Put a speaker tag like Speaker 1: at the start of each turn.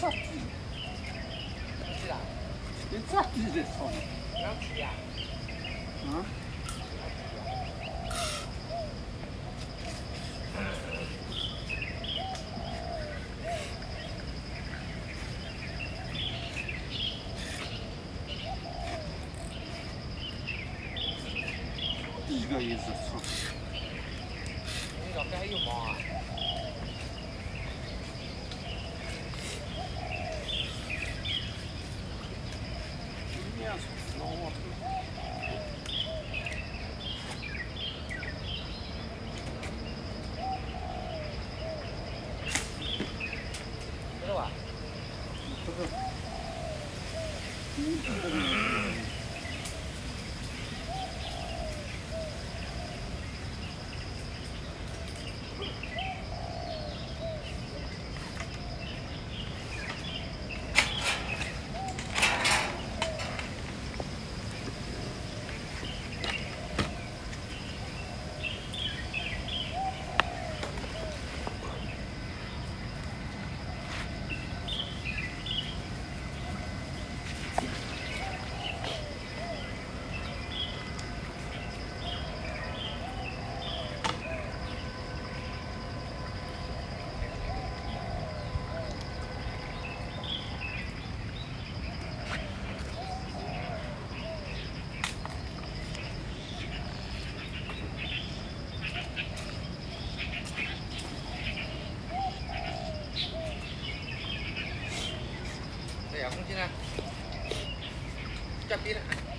Speaker 1: 咋地？
Speaker 2: 是啦，
Speaker 1: 你咋地的操？
Speaker 2: 两皮呀，
Speaker 1: 啊？一个意思，操！
Speaker 2: 你老还有毛啊？
Speaker 1: 你呀，操！老王头。
Speaker 2: 知道吧？
Speaker 1: 这个，
Speaker 2: rẻ không chị nào chắc pin ạ